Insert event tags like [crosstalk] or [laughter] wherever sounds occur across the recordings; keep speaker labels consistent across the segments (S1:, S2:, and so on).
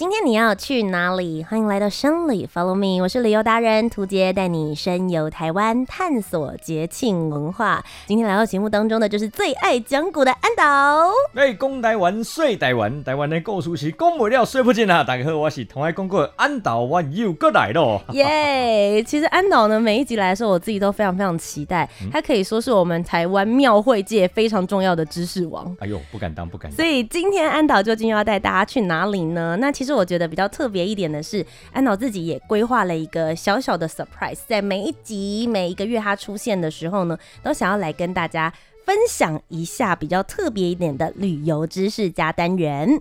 S1: 今天你要去哪里？欢迎来到生旅，Follow me，我是旅游达人涂杰，带你深游台湾，探索节庆文化。今天来到节目当中的就是最爱讲古的安导。
S2: 哎，讲台湾，说台湾，台湾的故事是讲不了，说不尽啊！大家好，我是同爱讲古的安导，我又过来了。
S3: 耶！其实安导呢，每一集来的时候，我自己都非常非常期待。他可以说是我们台湾庙会界非常重要的知识王。
S2: 哎呦，不敢当，不敢当。
S3: 所以今天安导究竟要带大家去哪里呢？那其实我觉得比较特别一点的是，安导自己也规划了一个小小的 surprise，在每一集每一个月他出现的时候呢，都想要来跟大家分享一下比较特别一点的旅游知识加单元。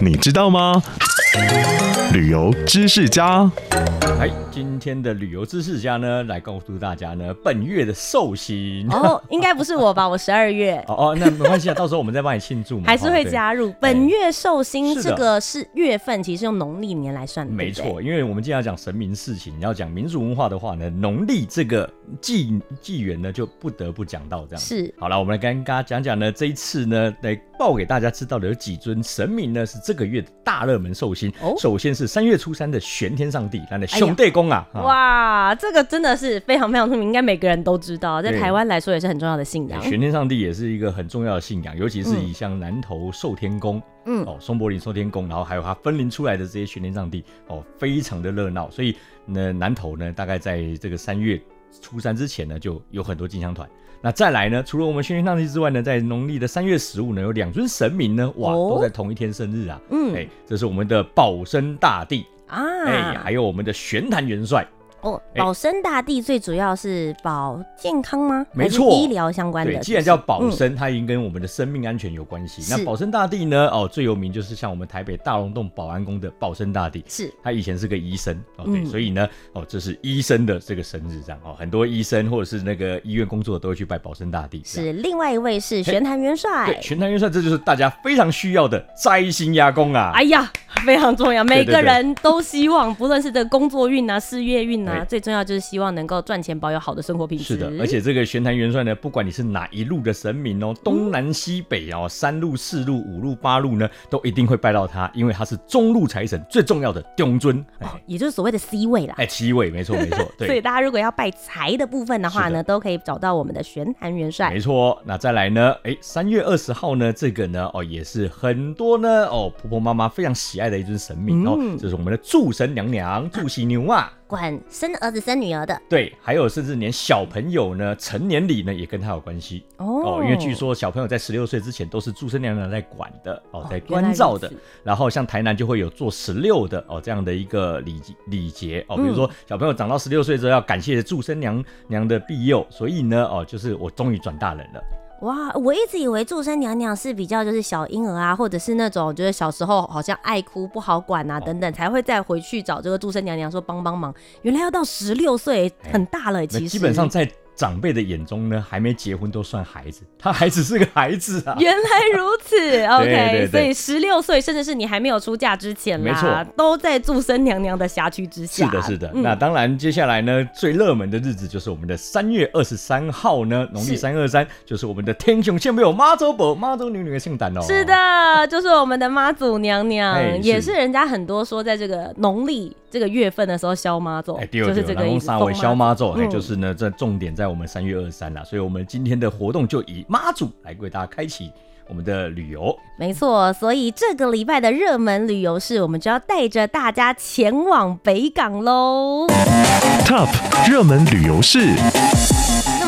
S4: 你知道吗？旅游知识家。
S2: 哎，今天的旅游知识家呢，来告诉大家呢，本月的寿星
S3: 哦，应该不是我吧？[laughs] 我十二月
S2: 哦哦，那没关系啊，到时候我们再帮你庆祝嘛，
S3: 还是会加入。本月寿星这个是月份，其实用农历年来算的，
S2: 没错。因为我们既然要讲神明事情，要讲民族文化的话呢，农历这个纪纪元呢，就不得不讲到这样。
S3: 是，
S2: 好了，我们来跟大家讲讲呢，这一次呢，来报给大家知道的有几尊神明呢，是这个月的大热门寿星。哦，首先是三月初三的玄天上帝，那的兄弟
S3: 哇，这个真的是非常非常出名，应该每个人都知道，在台湾来说也是很重要的信仰。
S2: 玄天上帝也是一个很重要的信仰，尤其是以像南投寿天宫，嗯，哦，松柏林寿天宫，然后还有它分灵出来的这些玄天上帝，哦，非常的热闹。所以呢，南投呢，大概在这个三月初三之前呢，就有很多进香团。那再来呢，除了我们玄天上帝之外呢，在农历的三月十五呢，有两尊神明呢，哇，哦、都在同一天生日啊。嗯，哎，这是我们的保生大帝啊，哎，还有我们的玄坛元帅。
S3: 哦，保生大帝最主要是保健康吗？
S2: 没错，
S3: 医疗相关的。
S2: 对，既然叫保生，它已经跟我们的生命安全有关系。那保生大帝呢？哦，最有名就是像我们台北大龙洞保安宫的保生大帝，是他以前是个医生哦，对，所以呢，哦，这是医生的这个生日这样哦，很多医生或者是那个医院工作的都会去拜保生大帝。
S3: 是，另外一位是玄坛元帅，
S2: 对，玄坛元帅，这就是大家非常需要的灾星压宫啊！
S3: 哎呀，非常重要，每个人都希望，不论是这个工作运啊、事业运啊，最重要就是。希望能够赚钱，保有好的生活品质。
S2: 是的，而且这个玄坛元帅呢，不管你是哪一路的神明哦，东南西北哦，三路四路五路八路呢，都一定会拜到他，因为他是中路财神最重要的中尊，
S3: 哦，也就是所谓的 C 位啦。
S2: 哎，C 位，没错没错。[laughs] 对，
S3: 所以大家如果要拜财的部分的话呢，都可以找到我们的玄坛元帅。
S2: 没错，那再来呢？哎，三月二十号呢，这个呢，哦，也是很多呢，哦，婆婆妈妈非常喜爱的一尊神明哦，嗯、这是我们的祝神娘娘，祝喜牛啊。
S1: 管生儿子生女儿的，
S2: 对，还有甚至连小朋友呢，成年礼呢也跟他有关系。哦，哦，因为据说小朋友在十六岁之前都是祝生娘娘在管的哦，在关照的。哦、然后像台南就会有做十六的哦这样的一个礼礼节哦，比如说小朋友长到十六岁之后要感谢祝生娘娘的庇佑，所以呢哦就是我终于转大人了。
S3: 哇，我一直以为祝生娘娘是比较就是小婴儿啊，或者是那种就是小时候好像爱哭不好管啊等等，才会再回去找这个祝生娘娘说帮帮忙。原来要到十六岁很大了，其实
S2: 基本上在。长辈的眼中呢，还没结婚都算孩子，他还只是个孩子啊。
S3: 原来如此，[laughs] OK，对对对，所以十六岁，甚至是你还没有出嫁之前啦，没错，都在祝生娘娘的辖区之下。
S2: 是的，是的。嗯、那当然，接下来呢，最热门的日子就是我们的三月二十三号呢，农历三二三，就是我们的天兄献有妈祖婆妈祖娘娘的圣诞哦。
S3: 是的，就是我们的妈祖娘娘，是也是人家很多说，在这个农历这个月份的时候消妈祖，就是这个意思。三位消妈祖，
S2: 嗯、就是呢，这重点在。我们三月二十三啦，所以我们今天的活动就以妈祖来为大家开启我们的旅游。
S3: 没错，所以这个礼拜的热门旅游是，我们就要带着大家前往北港喽。
S4: Top 热门旅游是。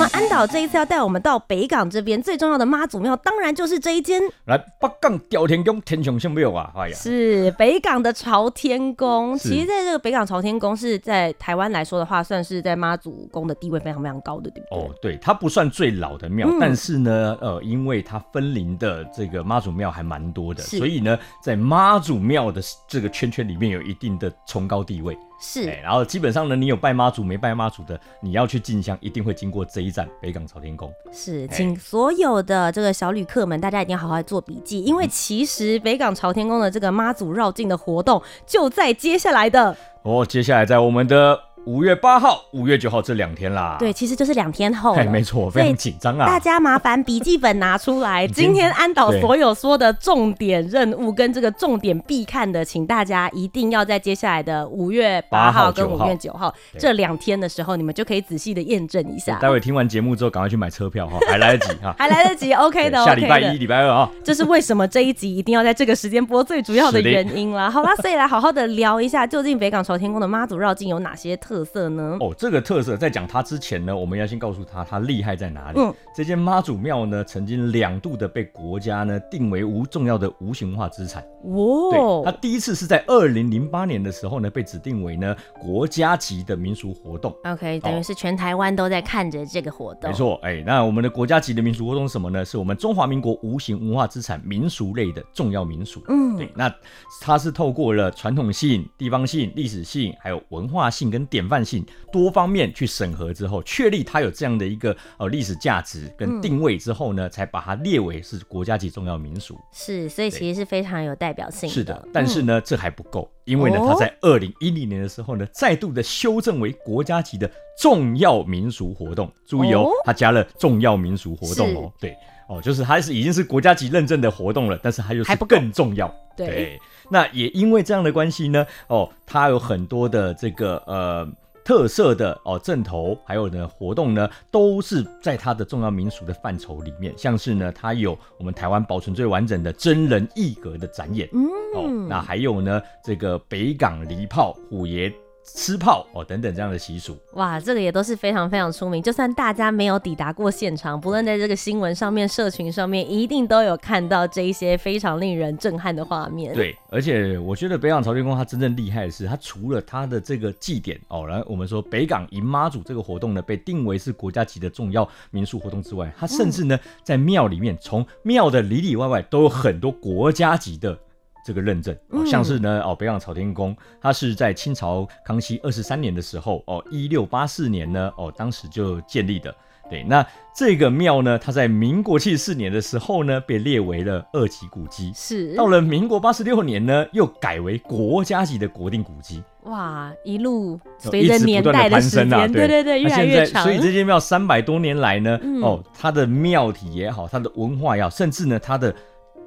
S3: 么安导这一次要带我们到北港这边最重要的妈祖庙，当然就是这一间。
S2: 来，北港朝天宫天上圣庙啊！哎呀，
S3: 是北港的朝天宫。其实，在这个北港朝天宫是在台湾来说的话，算是在妈祖宫的地位非常非常高的，对不对？
S2: 哦，对，它不算最老的庙，嗯、但是呢，呃，因为它分灵的这个妈祖庙还蛮多的，所以呢，在妈祖庙的这个圈圈里面有一定的崇高地位。
S3: 是、
S2: 欸，然后基本上呢，你有拜妈祖没拜妈祖的，你要去进香，一定会经过这一站北港朝天宫。
S3: 是，请所有的这个小旅客们，大家一定要好好做笔记，因为其实北港朝天宫的这个妈祖绕境的活动就在接下来的
S2: 哦，接下来在我们的。五月八号、五月九号这两天啦，
S3: 对，其实就是两天后。哎，
S2: 没错，非常紧张啊！
S3: 大家麻烦笔记本拿出来，今天安导 [laughs] 所有说的重点任务跟这个重点必看的，请大家一定要在接下来的五月八号跟五月九号这两天的时候，你们就可以仔细的验证一下。
S2: 待会听完节目之后，赶快去买车票哈，[laughs] 还来得及哈，
S3: 还来得及，OK 的。
S2: 下礼拜一、礼拜二啊，
S3: 这是为什么这一集一定要在这个时间播最主要的原因啦。好啦，所以来好好的聊一下，究竟北港朝天宫的妈祖绕境有哪些特色呢？
S2: 哦这个特色在讲它之前呢，我们要先告诉他它厉害在哪里。嗯，这间妈祖庙呢，曾经两度的被国家呢定为无重要的无形文化资产。
S3: 哦，
S2: 对，它第一次是在二零零八年的时候呢，被指定为呢国家级的民俗活动。
S3: OK，等于是全台湾都在看着这个活动。
S2: 没错，哎，那我们的国家级的民俗活动是什么呢？是我们中华民国无形文化资产民俗类的重要民俗。嗯，对，那它是透过了传统性、地方性、历史性，还有文化性跟典范性多方面去审核之后，确立它有这样的一个呃历史价值跟定位之后呢，嗯、才把它列为是国家级重要民俗。
S3: 是，所以其实是非常有代表性的。
S2: 是的，但是呢，嗯、这还不够，因为呢，它在二零一零年的时候呢，再度的修正为国家级的重要民俗活动。注意哦，它加了重要民俗活动哦，对哦，就是它是已经是国家级认证的活动了，但是它又是更重要。对，对，那也因为这样的关系呢，哦，它有很多的这个呃。特色的哦，阵头还有呢活动呢，都是在它的重要民俗的范畴里面。像是呢，它有我们台湾保存最完整的真人艺格的展演，嗯，哦，那还有呢，这个北港离炮虎爷。吃炮哦，等等这样的习俗，
S3: 哇，这个也都是非常非常出名。就算大家没有抵达过现场，不论在这个新闻上面、社群上面，一定都有看到这一些非常令人震撼的画面。
S2: 对，而且我觉得北港朝天宫它真正厉害的是，它除了它的这个祭典哦，然后我们说北港迎妈祖这个活动呢，被定为是国家级的重要民俗活动之外，它甚至呢在庙里面，从庙的里里外外都有很多国家级的。这个认证，哦，像是呢，哦，北港朝天宫，它是在清朝康熙二十三年的时候，哦，一六八四年呢，哦，当时就建立的。对，那这个庙呢，它在民国七十四年的时候呢，被列为了二级古迹。
S3: 是，
S2: 到了民国八十六年呢，又改为国家级的国定古迹。
S3: 哇，一路随着年代的时间，哦，对对对，越来越长。
S2: 所以这间庙三百多年来呢，嗯、哦，它的庙体也好，它的文化也好，甚至呢，它的。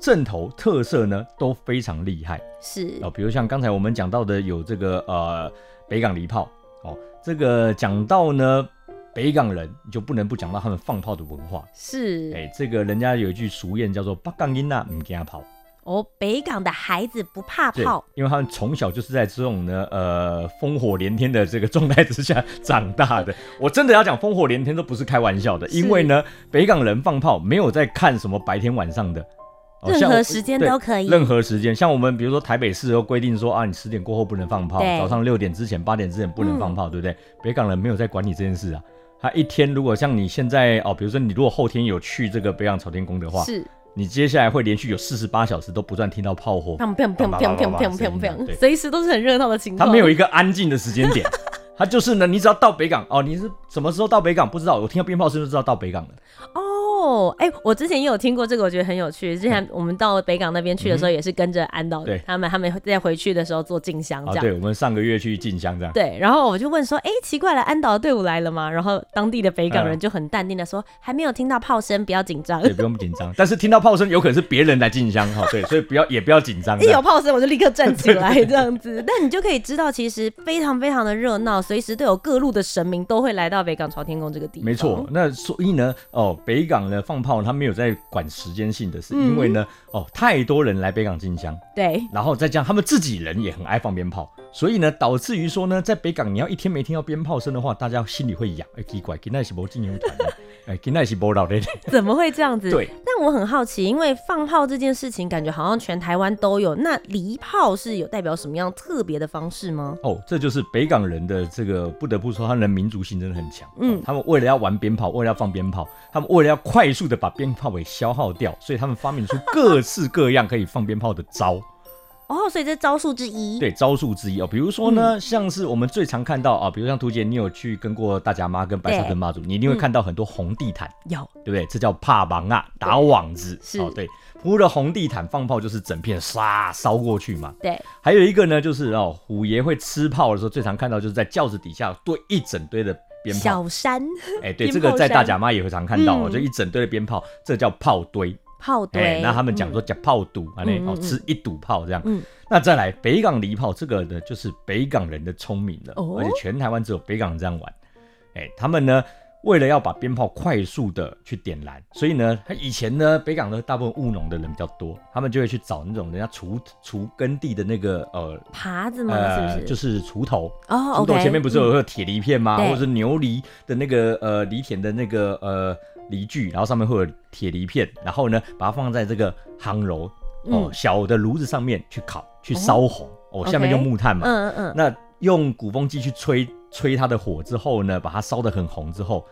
S2: 阵头特色呢都非常厉害，
S3: 是
S2: 哦，比如像刚才我们讲到的有这个呃北港礼炮哦，这个讲到呢北港人就不能不讲到他们放炮的文化，
S3: 是
S2: 哎，这个人家有一句俗谚叫做北港囡仔唔惊炮
S3: 哦，北港的孩子不怕炮，
S2: 因为他们从小就是在这种呢呃烽火连天的这个状态之下长大的，我真的要讲烽火连天都不是开玩笑的，因为呢北港人放炮没有在看什么白天晚上的。
S3: 任何时间都可以，
S2: 任何时间，像我们比如说台北市都规定说啊，你十点过后不能放炮，早上六点之前、八点之前不能放炮，嗯、对不对？北港人没有在管你这件事啊。他一天如果像你现在哦，比如说你如果后天有去这个北港朝天宫的话，是，你接下来会连续有四十八小时都不断听到炮火，砰砰砰砰砰砰砰砰，随时都是很热闹的情况。他没有一个安静的时间点，[laughs] 他就是呢，你只要到北港哦，你是什么时候到北港不知道，我听到鞭炮声就知道到北港了。哦。
S3: 哦，哎，我之前也有听过这个，我觉得很有趣。之前我们到北港那边去的时候，也是跟着安导他们，他们在回去的时候做进香这样。
S2: 对，我们上个月去进香这样。
S3: 对，然后我就问说，哎，奇怪了，安导的队伍来了吗？然后当地的北港人就很淡定的说，还没有听到炮声，不要紧张。
S2: 对，不用紧张。但是听到炮声，有可能是别人来进香哈。对，所以不要也不要紧张。
S3: 一有炮声，我就立刻站起来这样子。那你就可以知道，其实非常非常的热闹，随时都有各路的神明都会来到北港朝天宫这个地方。
S2: 没错，那所以呢，哦，北港呢放炮，他没有。在管时间性的事，因为呢，嗯、哦，太多人来北港进香，
S3: 对，
S2: 然后再加上他们自己人也很爱放鞭炮，所以呢，导致于说呢，在北港你要一天没听到鞭炮声的话，大家心里会痒，哎，奇怪，今天是没进香团哎，今天是播到的，
S3: 怎么会这样子？
S2: 对，
S3: 但我很好奇，因为放炮这件事情，感觉好像全台湾都有。那离炮是有代表什么样特别的方式吗？
S2: 哦，这就是北港人的这个，不得不说，他们的民族性真的很强。嗯，他们为了要玩鞭炮，为了要放鞭炮，他们为了要快速的把鞭炮给消耗掉，所以他们发明出各式各样可以放鞭炮的招。
S3: 哦，所以这招数之一。
S2: 对，招数之一哦。比如说呢，嗯、像是我们最常看到啊，比如像图姐，你有去跟过大甲妈跟白沙屯妈祖，你一定会看到很多红地毯，有、嗯，对不对？这叫帕忙啊，打网子。是哦，对，铺了红地毯放炮就是整片唰烧过去嘛。对。还有一个呢，就是哦，虎爷会吃炮的时候，最常看到就是在轿子底下堆一整堆的鞭炮。
S3: 小山。
S2: 哎，对，这个在大甲妈也会常看到哦，嗯、就一整堆的鞭炮，这叫炮堆。
S3: 炮堆、欸，
S2: 那他们讲说叫炮堵，啊、嗯，哦，吃一堵炮这样。嗯，那再来北港离炮，这个呢就是北港人的聪明了，哦、而且全台湾只有北港人这样玩。哎、欸，他们呢为了要把鞭炮快速的去点燃，所以呢，他以前呢北港的大部分务农的人比较多，他们就会去找那种人家锄锄耕地的那个呃
S3: 耙子嘛？
S2: 呃、
S3: 是不是？
S2: 就是锄头。哦，锄头前面不是有个铁犁片吗？嗯、或者是牛犁的那个呃犁田的那个呃。犁具，然后上面会有铁犁片，然后呢，把它放在这个夯炉哦，小的炉子上面去烤，去烧红哦，下面用木炭嘛，嗯嗯嗯，那用鼓风机去吹吹它的火之后呢，把它烧得很红之后，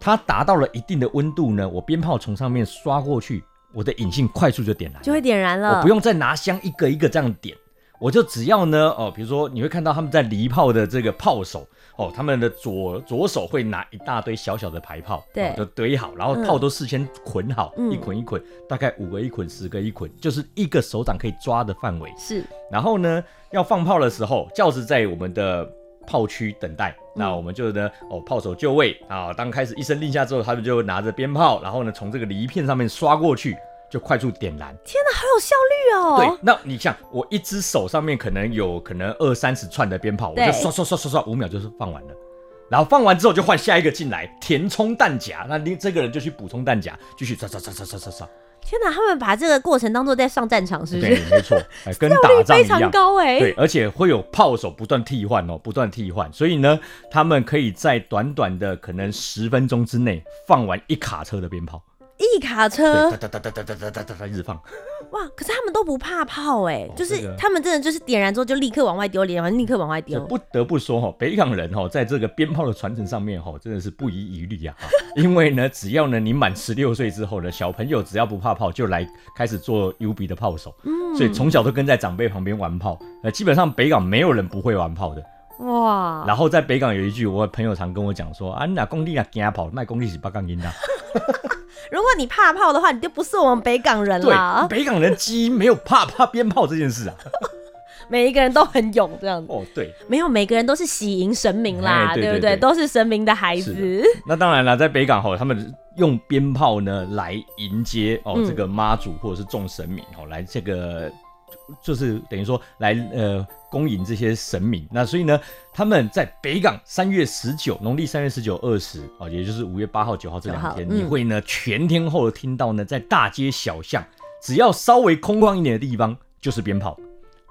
S2: 它达到了一定的温度呢，我鞭炮从上面刷过去，我的引信快速就点燃，
S3: 就会点燃了，
S2: 我不用再拿香一个一个这样点。我就只要呢，哦，比如说你会看到他们在礼炮的这个炮手，哦，他们的左左手会拿一大堆小小的排炮，对，就堆好，然后炮都事先捆好，嗯、一捆一捆，大概五个一捆，十个一捆，就是一个手掌可以抓的范围。是，然后呢，要放炮的时候，轿子在我们的炮区等待，嗯、那我们就呢，哦，炮手就位啊，当开始一声令下之后，他们就拿着鞭炮，然后呢，从这个犁片上面刷过去。就快速点燃！
S3: 天哪，好有效率哦！
S2: 对，那你像我一只手上面可能有可能二三十串的鞭炮，我就刷刷刷刷刷，五秒就是放完了。然后放完之后就换下一个进来填充弹夹，那你这个人就去补充弹夹，继续刷刷刷刷刷刷刷。
S3: 天哪，他们把这个过程当做在上战场，是不是？
S2: 对，没错，跟 [laughs] 打仗一样。
S3: 非常高哎。
S2: 对，而且会有炮手不断替换哦，不断替换，所以呢，他们可以在短短的可能十分钟之内放完一卡车的鞭炮。
S3: 一卡车，
S2: 哒哒哒哒哒哒哒哒一直放。
S3: 哇！可是他们都不怕炮哎，就是他们真的就是点燃之后就立刻往外丢，点完立刻往外丢。
S2: 不得不说哈，北港人哈，在这个鞭炮的传承上面哈，真的是不遗余力啊。[laughs] 因为呢，只要呢你满十六岁之后呢，小朋友只要不怕炮，就来开始做 U B 的炮手。嗯，所以从小都跟在长辈旁边玩炮。呃，基本上北港没有人不会玩炮的。哇！然后在北港有一句，我朋友常跟我讲说啊，你那工地啊惊跑，卖工地是八杠音的。[laughs]
S3: 如果你怕炮的话，你就不是我们北港人了。
S2: 对，北港人基因没有怕怕鞭炮这件事啊。[laughs]
S3: 每一个人都很勇，这样子。
S2: 哦，对，
S3: 没有每个人都是喜迎神明啦，对不对？都是神明的孩子。
S2: 那当然了，在北港吼，他们用鞭炮呢来迎接哦这个妈祖或者是众神明哦，来这个就是等于说来呃。恭迎这些神明，那所以呢，他们在北港三月十九，农历三月十九、二十啊，也就是五月八号、九号这两天，嗯、你会呢全天候的听到呢，在大街小巷，只要稍微空旷一点的地方，就是鞭炮，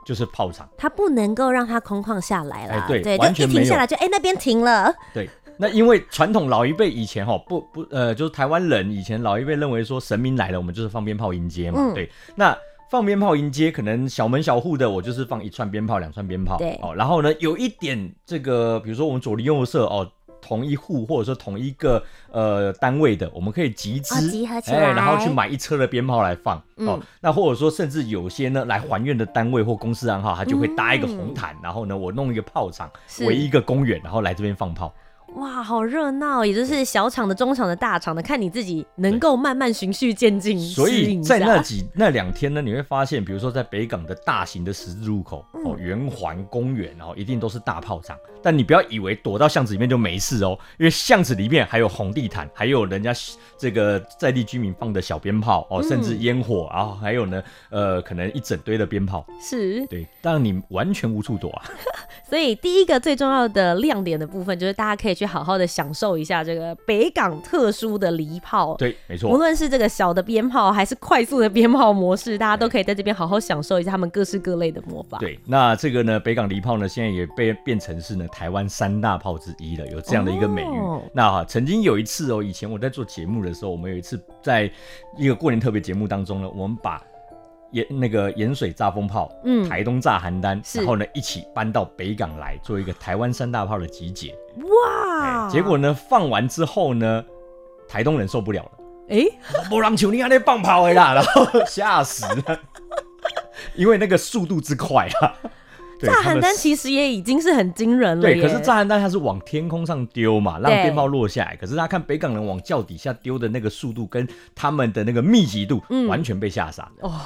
S2: 就是炮场。
S3: 它不能够让它空旷下来了，
S2: 哎、对，
S3: 对，
S2: 完全
S3: 停下来就哎那边停了。
S2: 对，那因为传统老一辈以前哈不不呃，就是台湾人以前老一辈认为说神明来了，我们就是放鞭炮迎接嘛，嗯、对，那。放鞭炮迎接，可能小门小户的，我就是放一串鞭炮、两串鞭炮。对哦，然后呢，有一点这个，比如说我们左邻右舍哦，同一户或者说同一个呃单位的，我们可以集资，哦、集合起来，哎，然后去买一车的鞭炮来放。嗯、哦，那或者说甚至有些呢来还愿的单位或公司暗号，他就会搭一个红毯，嗯、然后呢，我弄一个炮场，围一个公园，然后来这边放炮。
S3: 哇，好热闹！也就是小场的、中场的、大场的，看你自己能够慢慢循序渐进。
S2: 所以在那几那两天呢，你会发现，比如说在北港的大型的十字路口、嗯、哦，圆环公园，然后一定都是大炮仗。但你不要以为躲到巷子里面就没事哦，因为巷子里面还有红地毯，还有人家这个在地居民放的小鞭炮哦，甚至烟火，然后还有呢，呃，可能一整堆的鞭炮。是，对，当然你完全无处躲啊。[laughs]
S3: 所以第一个最重要的亮点的部分，就是大家可以去好好的享受一下这个北港特殊的离炮。
S2: 对，没错。
S3: 无论是这个小的鞭炮，还是快速的鞭炮模式，大家都可以在这边好好享受一下他们各式各类的魔法。
S2: 对，那这个呢，北港离炮呢，现在也被变成是呢台湾三大炮之一了，有这样的一个美誉。哦、那哈，曾经有一次哦，以前我在做节目的时候，我们有一次在一个过年特别节目当中呢，我们把。盐那个盐水炸风炮，嗯，台东炸邯郸，然后呢一起搬到北港来做一个台湾三大炮的集结。哇！结果呢放完之后呢，台东人受不了了。哎、[laughs] 欸，没人像你那放炮的啦，[laughs] 然后吓死了，因为那个速度之快啊。
S3: 炸邯郸其实也已经是很惊人了。
S2: 对，可是炸邯郸它是往天空上丢嘛，让鞭炮落下来。可是他看北港人往脚底下丢的那个速度跟他们的那个密集度，完全被吓傻了。哦。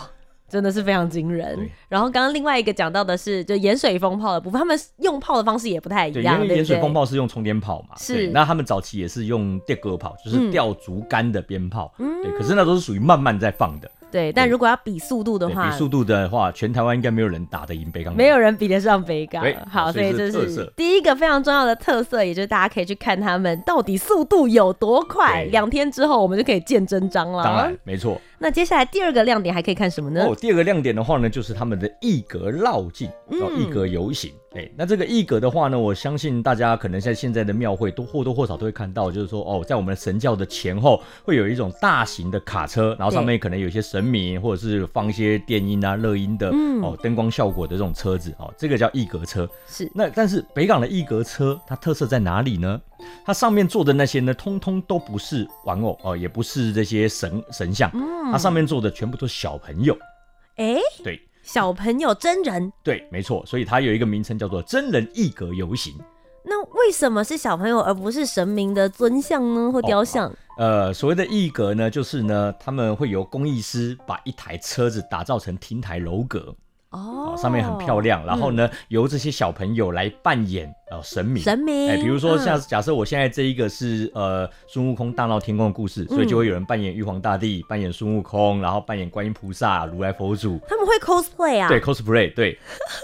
S3: 真的是非常惊人。然后刚刚另外一个讲到的是，就盐水风炮的部分，他们用炮的方式也不太一样。
S2: 对因为盐水风炮是用冲天炮嘛，是。那他们早期也是用电鸽炮，就是吊竹竿的鞭炮。嗯。对，可是那都是属于慢慢在放的。
S3: 对，但如果要比速度的话，
S2: 比速度的话，全台湾应该没有人打得赢北港，
S3: 没有人比得上北港。好，所以这是第一个非常重要的特色，也就是大家可以去看他们到底速度有多快。两天之后，我们就可以见真章了。
S2: 当然，没错。
S3: 那接下来第二个亮点还可以看什么呢？
S2: 哦，第二个亮点的话呢，就是他们的艺格绕境，哦，艺格游行。哎，那这个一格的话呢，我相信大家可能在现在的庙会都或多或少都会看到，就是说哦，在我们的神教的前后会有一种大型的卡车，然后上面可能有一些神明，或者是放一些电音啊、乐音的哦，灯光效果的这种车子哦，这个叫一格车。是。那但是北港的一格车它特色在哪里呢？它上面坐的那些呢，通通都不是玩偶哦，也不是这些神神像，它上面坐的全部都是小朋友。
S3: 哎，对。小朋友真人，
S2: 对，没错，所以它有一个名称叫做真人异格游行。
S3: 那为什么是小朋友而不是神明的尊像呢？或雕像？
S2: 呃，所谓的艺格呢，就是呢，他们会由工艺师把一台车子打造成亭台楼阁。哦，上面很漂亮，然后呢，嗯、由这些小朋友来扮演呃神明，
S3: 神明，哎，
S2: 比如说像假设我现在这一个是呃孙悟空大闹天宫的故事，嗯、所以就会有人扮演玉皇大帝，扮演孙悟空，然后扮演观音菩萨、如来佛祖，
S3: 他们会 cosplay 啊？
S2: 对，cosplay 对，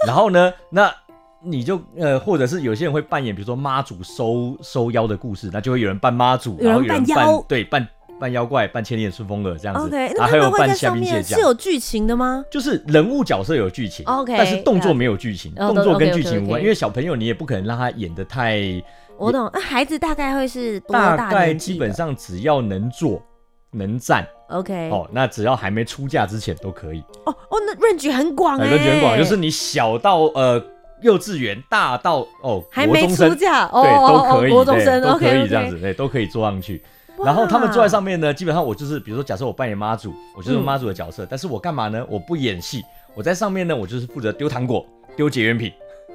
S2: 然后呢，那你就呃，或者是有些人会扮演，比如说妈祖收收妖的故事，那就会有人扮妈祖，然后有人扮妖，对，扮。扮妖怪，扮千里眼、顺风耳这样子，okay, 那还有扮虾兵蟹将，
S3: 是有剧情的吗？
S2: 就是人物角色有剧情，OK，但是动作没有剧情动作跟剧情无关.因为小朋友你也不可能让他演的太……
S3: 我懂，那孩子大概会是多大？
S2: 大概基本上只要能坐能站
S3: ，OK，
S2: 哦，那只要还没出嫁之前都可以。
S3: 哦哦，那 range 很广哎
S2: ，range 很广，就是你小到呃幼稚园，大到哦
S3: 还没出嫁，
S2: 对，都可以，
S3: 国中生
S2: 都可以这样子，对，都可以坐上去。然后他们坐在上面呢，基本上我就是，比如说，假设我扮演妈祖，我就是妈祖的角色，嗯、但是我干嘛呢？我不演戏，我在上面呢，我就是负责丢糖果、丢结缘品。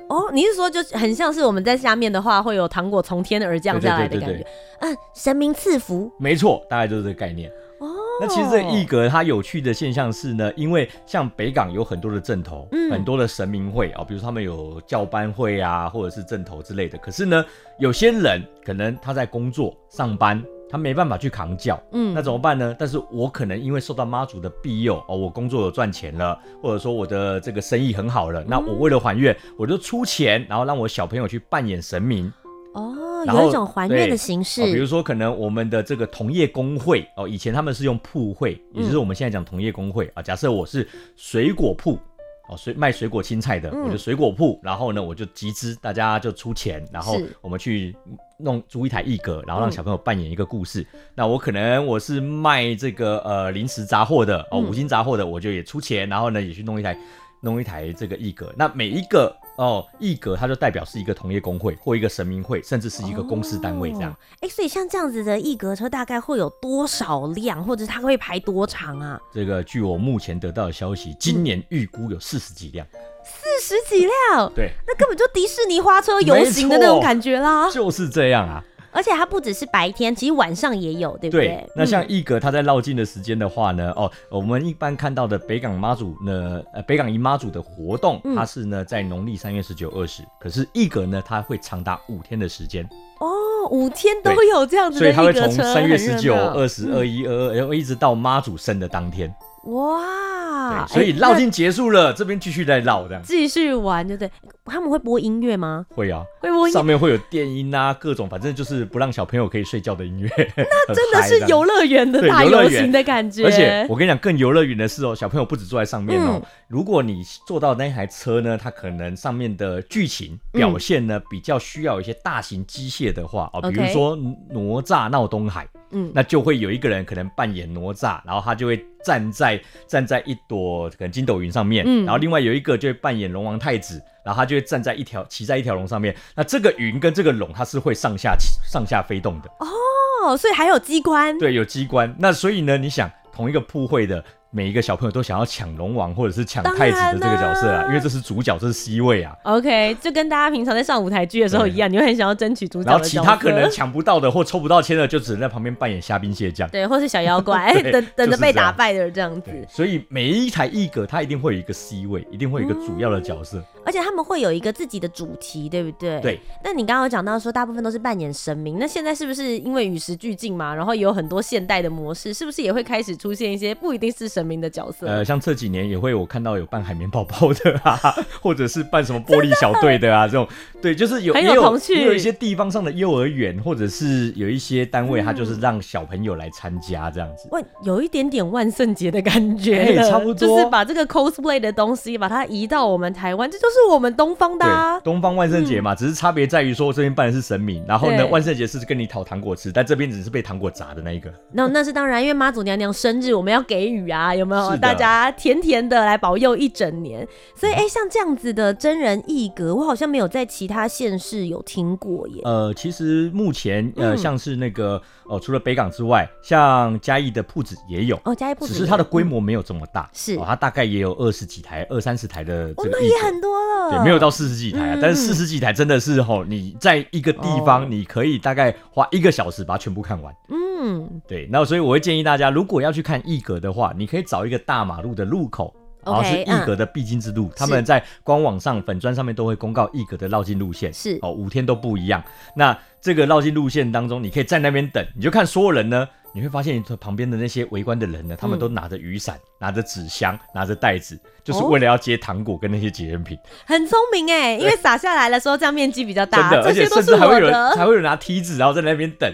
S3: 哦，你是说就很像是我们在下面的话，会有糖果从天而降下来的感觉？嗯，神明赐福。
S2: 没错，大概就是这个概念。哦，那其实这个艺阁它有趣的现象是呢，因为像北港有很多的阵头，嗯、很多的神明会啊、哦，比如他们有教班会啊，或者是阵头之类的。可是呢，有些人可能他在工作上班。他没办法去扛轿，嗯，那怎么办呢？但是我可能因为受到妈祖的庇佑哦，我工作有赚钱了，或者说我的这个生意很好了，嗯、那我为了还愿，我就出钱，然后让我小朋友去扮演神明，
S3: 哦，有一种还愿的形式、哦。
S2: 比如说，可能我们的这个同业公会哦，以前他们是用铺会，也就是我们现在讲同业公会啊。假设我是水果铺。哦，水卖水果青菜的，嗯、我就水果铺，然后呢，我就集资，大家就出钱，然后我们去弄租一台一格，然后让小朋友扮演一个故事。嗯、那我可能我是卖这个呃零食杂货的，哦五金杂货的，我就也出钱，然后呢也去弄一台。弄一台这个一格，那每一个哦一格，它就代表是一个同业公会或一个神明会，甚至是一个公司单位这样。哎、哦
S3: 欸，所以像这样子的一格车大概会有多少辆，或者它会排多长啊？
S2: 这个据我目前得到的消息，今年预估有四十几辆。
S3: 四十几辆？
S2: 对，
S3: 那根本就迪士尼花车游行的那种感觉啦。
S2: 就是这样啊。
S3: 而且它不只是白天，其实晚上也有，对不对？
S2: 对。那像一格，它在绕境的时间的话呢，嗯、哦，我们一般看到的北港妈祖呢，呃，北港姨妈祖的活动，嗯、它是呢在农历三月十九、二十。可是一格呢，它会长达五天的时间。
S3: 哦，五天都有这样子的，
S2: 所以它会从三月十九、二十、二一、二二，然后一直到妈祖生的当天。
S3: 哇，
S2: 所以绕境结束了，这边继续再绕这样，
S3: 继续玩，对不对？他们会播音乐吗？
S2: 会啊，
S3: 会播音乐，
S2: 上面会有电音啊，各种，反正就是不让小朋友可以睡觉的音乐。[laughs]
S3: 那真的是游乐园的 [laughs] 大游行的感觉。
S2: 而且我跟你讲，更游乐园的是哦，小朋友不止坐在上面哦，嗯、如果你坐到那台车呢，它可能上面的剧情表现呢、嗯、比较需要一些大型机械的话哦，比如说哪吒闹东海。嗯，那就会有一个人可能扮演哪吒，然后他就会站在站在一朵可能筋斗云上面，嗯，然后另外有一个就会扮演龙王太子，然后他就会站在一条骑在一条龙上面。那这个云跟这个龙它是会上下上下飞动的
S3: 哦，所以还有机关，
S2: 对，有机关。那所以呢，你想同一个铺会的。每一个小朋友都想要抢龙王或者是抢太子的这个角色啊，因为这是主角，这是 C 位啊。
S3: OK，就跟大家平常在上舞台剧的时候一样，你会很想要争取主角。
S2: 然后其他可能抢不到的或抽不到签的，就只能在旁边扮演虾兵蟹将。
S3: 对，或是小妖怪，[laughs] 等等着被打败的这样子。
S2: 所以每一台一格，它一定会有一个 C 位，一定会有一个主要的角色。
S3: 而且他们会有一个自己的主题，对不对？
S2: 对。
S3: 那你刚刚有讲到说，大部分都是扮演神明。那现在是不是因为与时俱进嘛？然后也有很多现代的模式，是不是也会开始出现一些不一定是神明的角色？
S2: 呃像这几年也会，我看到有扮海绵宝宝的啊，[laughs] 或者是扮什么玻璃小队的啊，[laughs] 这种。对，就是有
S3: 很有童趣，
S2: 也有一些地方上的幼儿园，或者是有一些单位，他就是让小朋友来参加这样子。
S3: 喂，有一点点万圣节的感觉，
S2: 欸，差不多，
S3: 就是把这个 cosplay 的东西把它移到我们台湾，这就是我们东方的啊，
S2: 东方万圣节嘛，嗯，只是差别在于说这边扮的是神明，然后呢，万圣节是跟你讨糖果吃，但这边只是被糖果砸的那一个。
S3: 那那是当然，因为妈祖娘娘生日，我们要给予啊，有没有？大家甜甜的。来保佑一整年，所以哎、欸，像这样子的真人艺格，我好像没有在其他县市有听过耶。
S2: 呃，其实目前呃，像是那个哦、呃，除了北港之外，像嘉义的铺子也有
S3: 哦，嘉义铺子，
S2: 只是它的规模没有这么大，
S3: 是、
S2: 哦，它大概也有二十几台、二三十台的这个，
S3: 那也很多了，
S2: 对，没有到四十几台啊，嗯、但是四十几台真的是吼、哦，你在一个地方，你可以大概花一个小时把它全部看完，嗯，对，那所以我会建议大家，如果要去看艺格的话，你可以找一个大马路的路口。然后是一格的必经之路，他们在官网上、粉砖上面都会公告一格的绕境路线，是哦，五天都不一样。那这个绕境路线当中，你可以在那边等，你就看所有人呢，你会发现旁边的那些围观的人呢，他们都拿着雨伞、拿着纸箱、拿着袋子，就是为了要接糖果跟那些节日品。
S3: 很聪明哎，因为洒下来的时候这样面积比较大，
S2: 真的，而且甚至还会有人还会有人拿梯子，然后在那边等。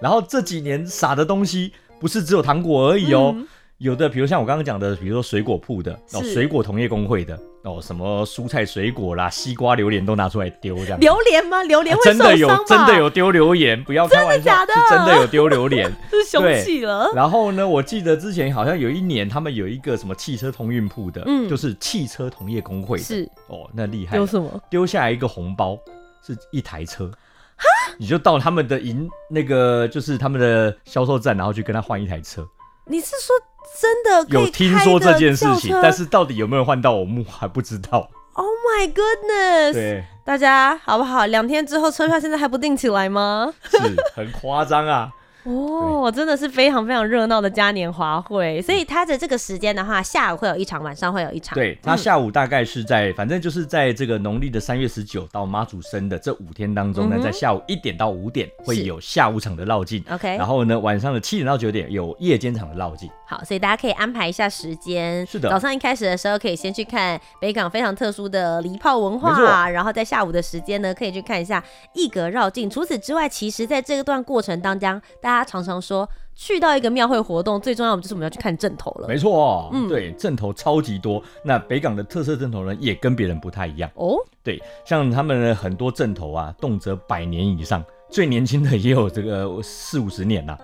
S2: 然后这几年撒的东西不是只有糖果而已哦。有的，比如像我刚刚讲的，比如说水果铺的哦，水果同业工会的哦，什么蔬菜水果啦，西瓜、榴莲都拿出来丢这样。
S3: 榴莲吗？榴莲会受伤吗？
S2: 真的有，真的有丢榴莲，不要开玩笑，真的假的？是真的有丢榴莲，[laughs]
S3: 是凶器了。
S2: 然后呢，我记得之前好像有一年，他们有一个什么汽车通运铺的，嗯，就是汽车同业工会的，是哦，那厉害。
S3: 丢什么？
S2: 丢下来一个红包，是一台车，哈，你就到他们的营那个就是他们的销售站，然后去跟他换一台车。
S3: 你是说？真的
S2: 有听说这件事情，但是到底有没有换到我们还不知道。[laughs]
S3: Oh my goodness！对，大家好不好？两天之后车票现在还不定起来吗？
S2: 是很夸张啊。
S3: 哦，真的是非常非常热闹的嘉年华会，所以它的这个时间的话，下午会有一场，晚上会有一场。
S2: 对，它下午大概是在，嗯、反正就是在这个农历的三月十九到妈祖生的这五天当中呢，嗯、在下午一点到五点会有下午场的绕境，OK，然后呢晚上的七点到九点有夜间场的绕境。
S3: 好，所以大家可以安排一下时间。
S2: 是的，
S3: 早上一开始的时候可以先去看北港非常特殊的礼炮文化，然后在下午的时间呢，可以去看一下一格绕境。除此之外，其实在这段过程当中，大家常常说去到一个庙会活动，最重要的就是我们要去看阵头了。
S2: 没错，嗯，对，阵头超级多。那北港的特色阵头呢，也跟别人不太一样哦。对，像他们的很多阵头啊，动辄百年以上，最年轻的也有这个四五十年了。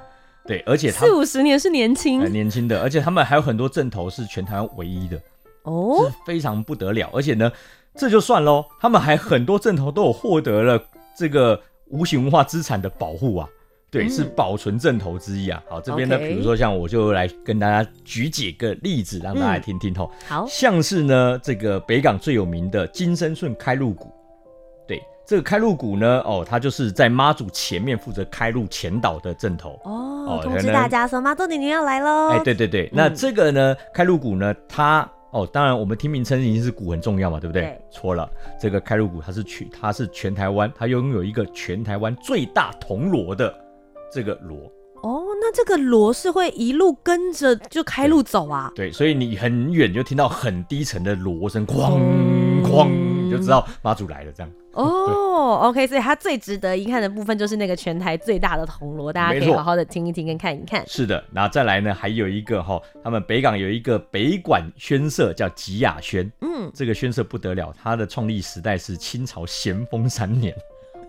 S2: 对，而且
S3: 四五十年是年轻，
S2: 很年轻的，而且他们还有很多阵头是全台湾唯一的哦，是非常不得了。而且呢，这就算喽，他们还很多阵头都有获得了这个无形文化资产的保护啊，对，嗯、是保存阵头之一啊。好，这边呢，比如说像我就来跟大家举几个例子，让大家来听听吼、嗯。好，像是呢，这个北港最有名的金生顺开路鼓。这个开路鼓呢，哦，它就是在妈祖前面负责开路前导的阵头
S3: 哦，通知大家说妈祖娘娘要来喽。
S2: 哎，对对对，嗯、那这个呢，开路鼓呢，它哦，当然我们听名称已经是鼓很重要嘛，对不对？对错了，这个开路鼓它是全它是全台湾，它拥有一个全台湾最大铜锣的这个螺。
S3: 哦，那这个螺是会一路跟着就开路走啊？
S2: 对，所以你很远就听到很低沉的锣声，哐哐，你就知道妈祖来了这样。
S3: 哦，[laughs] OK，所以它最值得一看的部分就是那个全台最大的铜锣，大家可以好好的听一听跟看一看。
S2: 是的，然后再来呢，还有一个哈，他们北港有一个北管宣社叫吉雅轩，嗯，这个宣社不得了，它的创立时代是清朝咸丰三年。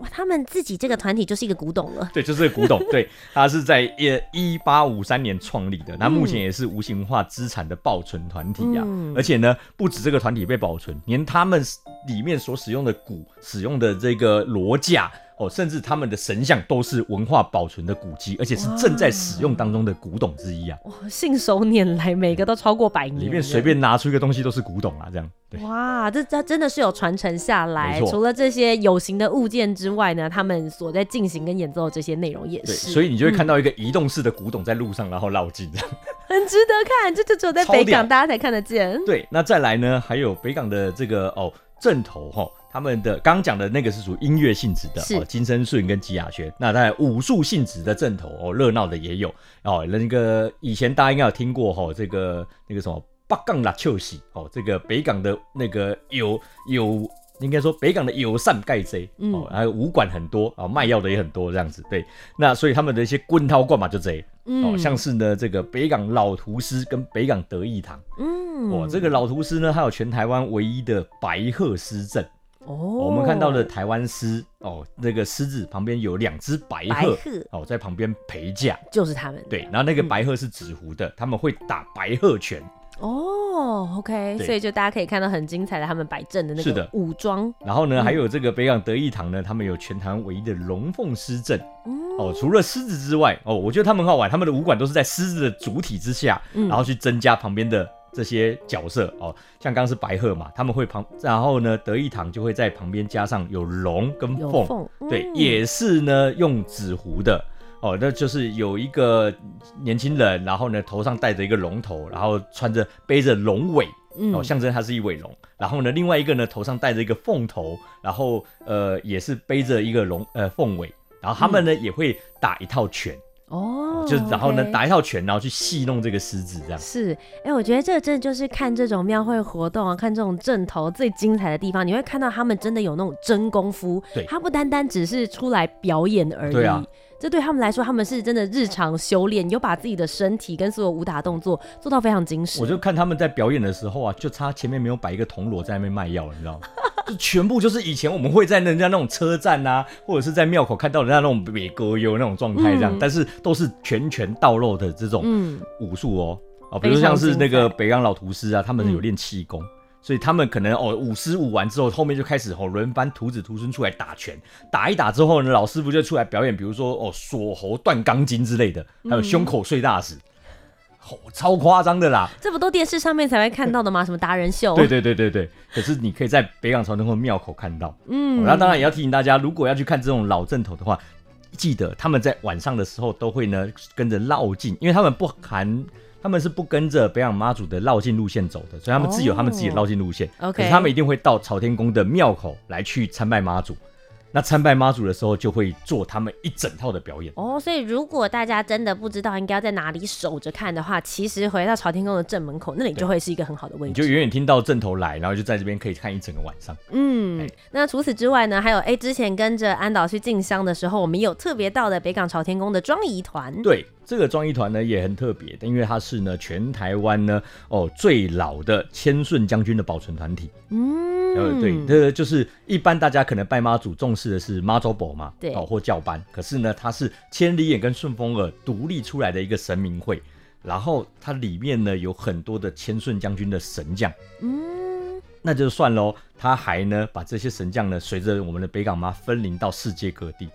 S3: 哇，他们自己这个团体就是一个古董了。
S2: 对，就是个古董。对，它是在一一八五三年创立的，那目前也是无形文化资产的保存团体呀、啊。嗯、而且呢，不止这个团体被保存，连他们里面所使用的鼓、使用的这个锣架。哦，甚至他们的神像都是文化保存的古迹，而且是正在使用当中的古董之一啊！
S3: 哇，信手拈来，每个都超过百年，
S2: 里面随便拿出一个东西都是古董啊！这样，对，
S3: 哇，这这真的是有传承下来。除了这些有形的物件之外呢，他们所在进行跟演奏的这些内容也是。
S2: 所以你就会看到一个移动式的古董在路上，然后绕境这样，[laughs]
S3: 很值得看。这就只有在北港大家才看得见。
S2: 对，那再来呢，还有北港的这个哦正头哈。他们的刚刚讲的那个是属于音乐性质的哦，金生顺跟吉雅轩。那在武术性质的阵头哦，热闹的也有哦。那个以前大家应该有听过哈、哦，这个那个什么八杠拉秋喜哦，这个北港的那个有有应该说北港的友善盖贼哦，还有武馆很多啊、哦，卖药的也很多这样子。对，那所以他们的一些棍套贯嘛就贼哦，像是呢这个北港老图师跟北港德义堂，嗯，哦，这个老图师呢，还有全台湾唯一的白鹤狮阵。哦，我们看到了台湾狮哦，那个狮子旁边有两只白鹤哦，在旁边陪嫁，
S3: 就是他们。
S2: 对，然后那个白鹤是纸糊的，他们会打白鹤拳。
S3: 哦，OK，所以就大家可以看到很精彩的他们摆阵的那个武装。
S2: 然后呢，还有这个北港德义堂呢，他们有全台唯一的龙凤狮阵。哦，除了狮子之外，哦，我觉得他们很好玩，他们的武馆都是在狮子的主体之下，然后去增加旁边的。这些角色哦，像刚刚是白鹤嘛，他们会旁，然后呢，德义堂就会在旁边加上有龙跟凤，嗯、对，也是呢用纸糊的哦，那就是有一个年轻人，然后呢头上戴着一个龙头，然后穿着背着龙尾，嗯、哦，象征他是一尾龙，然后呢另外一个呢头上戴着一个凤头，然后呃也是背着一个龙呃凤尾，然后他们呢、嗯、也会打一套拳。哦，就是然后呢，okay. 打一套拳，然后去戏弄这个狮子，这样
S3: 是。哎、欸，我觉得这真的就是看这种庙会活动啊，看这种阵头最精彩的地方，你会看到他们真的有那种真功夫。对，他不单单只是出来表演而已。对啊。这对他们来说，他们是真的日常修炼，有把自己的身体跟所有武打动作做到非常精实。
S2: 我就看他们在表演的时候啊，就差前面没有摆一个铜锣在那边卖药了，你知道吗？就全部就是以前我们会在人家那种车站啊，或者是在庙口看到人家那种美歌优那种状态这样，嗯、但是都是拳拳到肉的这种武术哦，啊、嗯，比如像是那个北港老厨师啊，他们有练气功。嗯所以他们可能哦，舞狮舞完之后，后面就开始哦，轮番徒子徒孙出来打拳，打一打之后呢，老师傅就出来表演，比如说哦，锁喉断钢筋之类的，还有胸口碎大石，哦，超夸张的啦！
S3: 这不都电视上面才会看到的吗？什么达人秀？[laughs]
S2: 对对对对对。可是你可以在北港朝天宫庙口看到，嗯，那当然也要提醒大家，如果要去看这种老阵头的话，记得他们在晚上的时候都会呢跟着绕境，因为他们不含。他们是不跟着北港妈祖的绕境路线走的，所以他们自有他们自己的绕境路线。Oh, OK，可是他们一定会到朝天宫的庙口来去参拜妈祖。那参拜妈祖的时候，就会做他们一整套的表演。
S3: 哦，所以如果大家真的不知道应该要在哪里守着看的话，其实回到朝天宫的正门口，那里就会是一个很好的位置。
S2: 你就远远听到阵头来，然后就在这边可以看一整个晚上。
S3: 嗯，欸、那除此之外呢，还有哎、欸，之前跟着安导去进香的时候，我们有特别到的北港朝天宫的庄仪团。
S2: 对。这个庄仪团呢也很特别，因为它是呢全台湾呢哦最老的千顺将军的保存团体。嗯，呃对，这个就是一般大家可能拜妈祖重视的是妈祖婆嘛，对，哦或轿班，可是呢它是千里眼跟顺风耳独立出来的一个神明会，然后它里面呢有很多的千顺将军的神将。嗯，那就算喽，他还呢把这些神将呢随着我们的北港妈分灵到世界各地。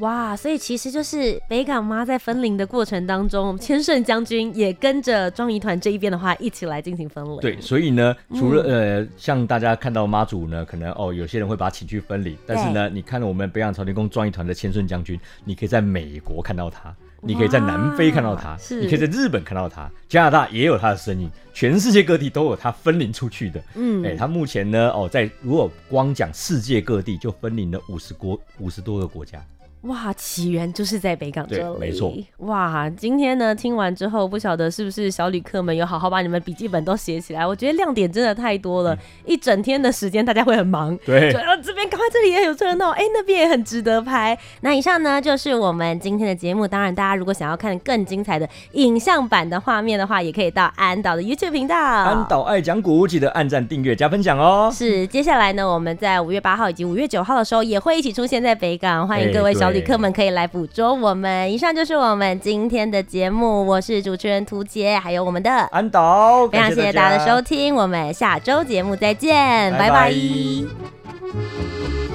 S3: 哇，所以其实就是北港妈在分灵的过程当中，千顺将军也跟着庄仪团这一边的话一起来进行分灵。
S2: 对，所以呢，除了、嗯、呃，像大家看到妈祖呢，可能哦，有些人会把他请去分灵，但是呢，你看到我们北港朝天宫庄仪团的千顺将军，你可以在美国看到他，你可以在南非看到他，是你可以在日本看到他，加拿大也有他的身影，全世界各地都有他分灵出去的。嗯，哎，他目前呢，哦，在如果光讲世界各地就分灵了五十国五十多个国家。
S3: 哇，起源就是在北港这里，
S2: 没错。
S3: 哇，今天呢听完之后，不晓得是不是小旅客们有好好把你们笔记本都写起来？我觉得亮点真的太多了，嗯、一整天的时间大家会很忙。
S2: 对，
S3: 然后这边赶快，这里也有热闹，哎，那边也很值得拍。那以上呢就是我们今天的节目。当然，大家如果想要看更精彩的影像版的画面的话，也可以到安导的 YouTube 频道。
S2: 安导爱讲古，记得按赞、订阅、加分享哦。
S3: 是，接下来呢，我们在五月八号以及五月九号的时候也会一起出现在北港，欢迎各位小旅客们可以来捕捉我们。以上就是我们今天的节目，我是主持人涂杰，还有我们的
S2: 安导，
S3: 非常谢谢大家的收听，我们下周节目再见，拜拜。拜拜。